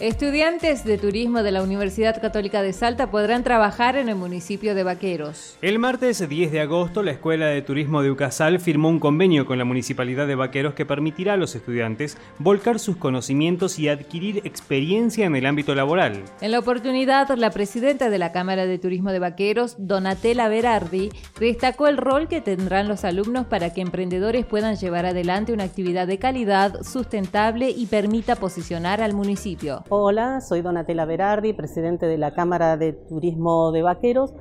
Estudiantes de turismo de la Universidad Católica de Salta podrán trabajar en el municipio de Vaqueros. El martes 10 de agosto, la Escuela de Turismo de Ucasal firmó un convenio con la Municipalidad de Vaqueros que permitirá a los estudiantes volcar sus conocimientos y adquirir experiencia en el ámbito laboral. En la oportunidad, la presidenta de la Cámara de Turismo de Vaqueros, Donatella Berardi, destacó el rol que tendrán los alumnos para que emprendedores puedan llevar adelante una actividad de calidad, sustentable y permita posicionar al municipio. Hola, soy Donatella Berardi, presidente de la Cámara de Turismo de Vaqueros.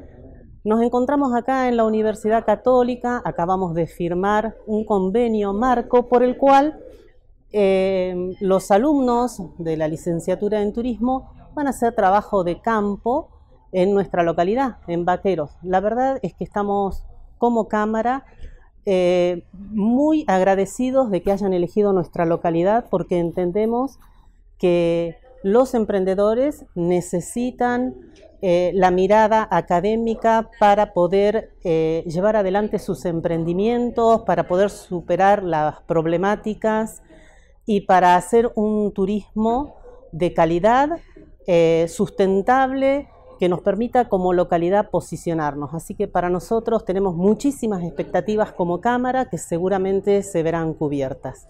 Nos encontramos acá en la Universidad Católica, acabamos de firmar un convenio marco por el cual eh, los alumnos de la licenciatura en turismo van a hacer trabajo de campo en nuestra localidad, en Vaqueros. La verdad es que estamos como Cámara eh, muy agradecidos de que hayan elegido nuestra localidad porque entendemos que los emprendedores necesitan eh, la mirada académica para poder eh, llevar adelante sus emprendimientos, para poder superar las problemáticas y para hacer un turismo de calidad, eh, sustentable, que nos permita como localidad posicionarnos. Así que para nosotros tenemos muchísimas expectativas como Cámara que seguramente se verán cubiertas.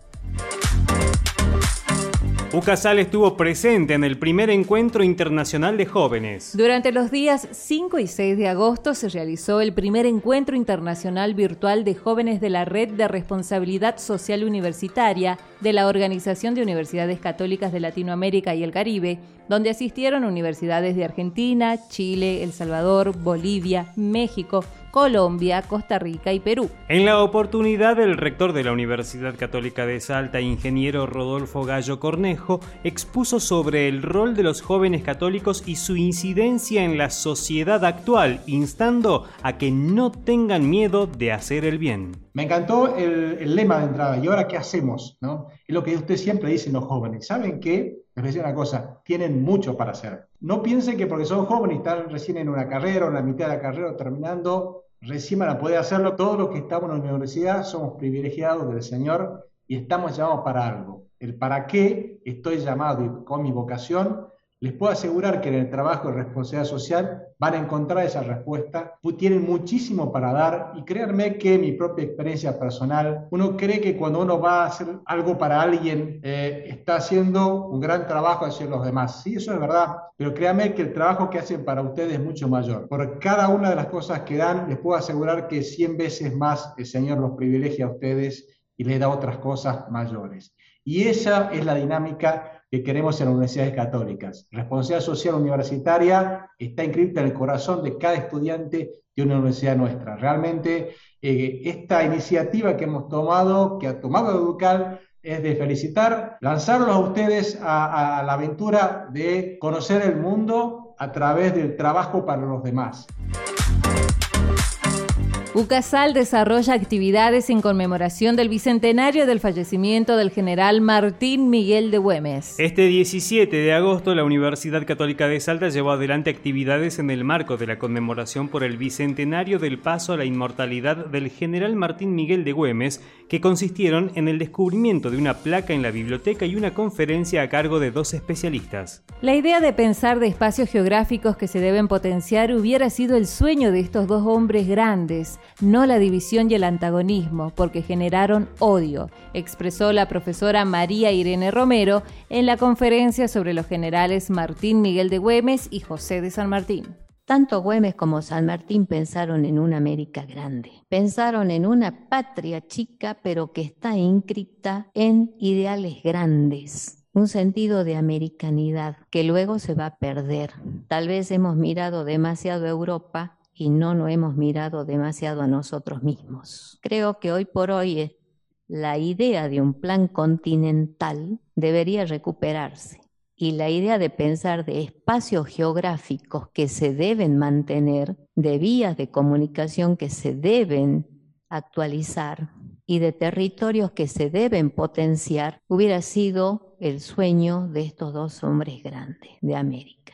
Ucasal estuvo presente en el primer encuentro internacional de jóvenes. Durante los días 5 y 6 de agosto se realizó el primer encuentro internacional virtual de jóvenes de la Red de Responsabilidad Social Universitaria de la Organización de Universidades Católicas de Latinoamérica y el Caribe, donde asistieron universidades de Argentina, Chile, El Salvador, Bolivia, México, Colombia, Costa Rica y Perú. En la oportunidad, el rector de la Universidad Católica de Salta, ingeniero Rodolfo Gallo Cornejo, expuso sobre el rol de los jóvenes católicos y su incidencia en la sociedad actual, instando a que no tengan miedo de hacer el bien. Me encantó el, lema de entrada, ¿y ahora qué hacemos? ¿no? Es lo que usted siempre dice los jóvenes. ¿Saben qué? Les voy una cosa, tienen mucho para hacer. No piensen que porque son jóvenes y están recién en una carrera o en la mitad de la carrera terminando, recién van a poder hacerlo. Todos los que estamos en la universidad somos privilegiados del Señor y estamos llamados para algo. El para qué estoy llamado con mi vocación les puedo asegurar que en el trabajo de responsabilidad social van a encontrar esa respuesta, tienen muchísimo para dar y créanme que mi propia experiencia personal, uno cree que cuando uno va a hacer algo para alguien, eh, está haciendo un gran trabajo hacia los demás. Sí, eso es verdad, pero créanme que el trabajo que hacen para ustedes es mucho mayor. Por cada una de las cosas que dan, les puedo asegurar que 100 veces más el Señor los privilegia a ustedes y les da otras cosas mayores. Y esa es la dinámica que queremos en las universidades católicas. Responsabilidad social universitaria está inscrita en el corazón de cada estudiante de una universidad nuestra. Realmente eh, esta iniciativa que hemos tomado, que ha tomado Educal, es de felicitar, lanzarlos a ustedes a la aventura de conocer el mundo a través del trabajo para los demás. UCASAL desarrolla actividades en conmemoración del bicentenario del fallecimiento del general Martín Miguel de Güemes. Este 17 de agosto, la Universidad Católica de Salta llevó adelante actividades en el marco de la conmemoración por el bicentenario del paso a la inmortalidad del general Martín Miguel de Güemes, que consistieron en el descubrimiento de una placa en la biblioteca y una conferencia a cargo de dos especialistas. La idea de pensar de espacios geográficos que se deben potenciar hubiera sido el sueño de estos dos hombres grandes no la división y el antagonismo, porque generaron odio, expresó la profesora María Irene Romero en la conferencia sobre los generales Martín Miguel de Güemes y José de San Martín. Tanto Güemes como San Martín pensaron en una América grande, pensaron en una patria chica pero que está inscripta en ideales grandes, un sentido de americanidad que luego se va a perder. Tal vez hemos mirado demasiado a Europa y no nos hemos mirado demasiado a nosotros mismos. Creo que hoy por hoy la idea de un plan continental debería recuperarse y la idea de pensar de espacios geográficos que se deben mantener, de vías de comunicación que se deben actualizar, y de territorios que se deben potenciar hubiera sido el sueño de estos dos hombres grandes de América.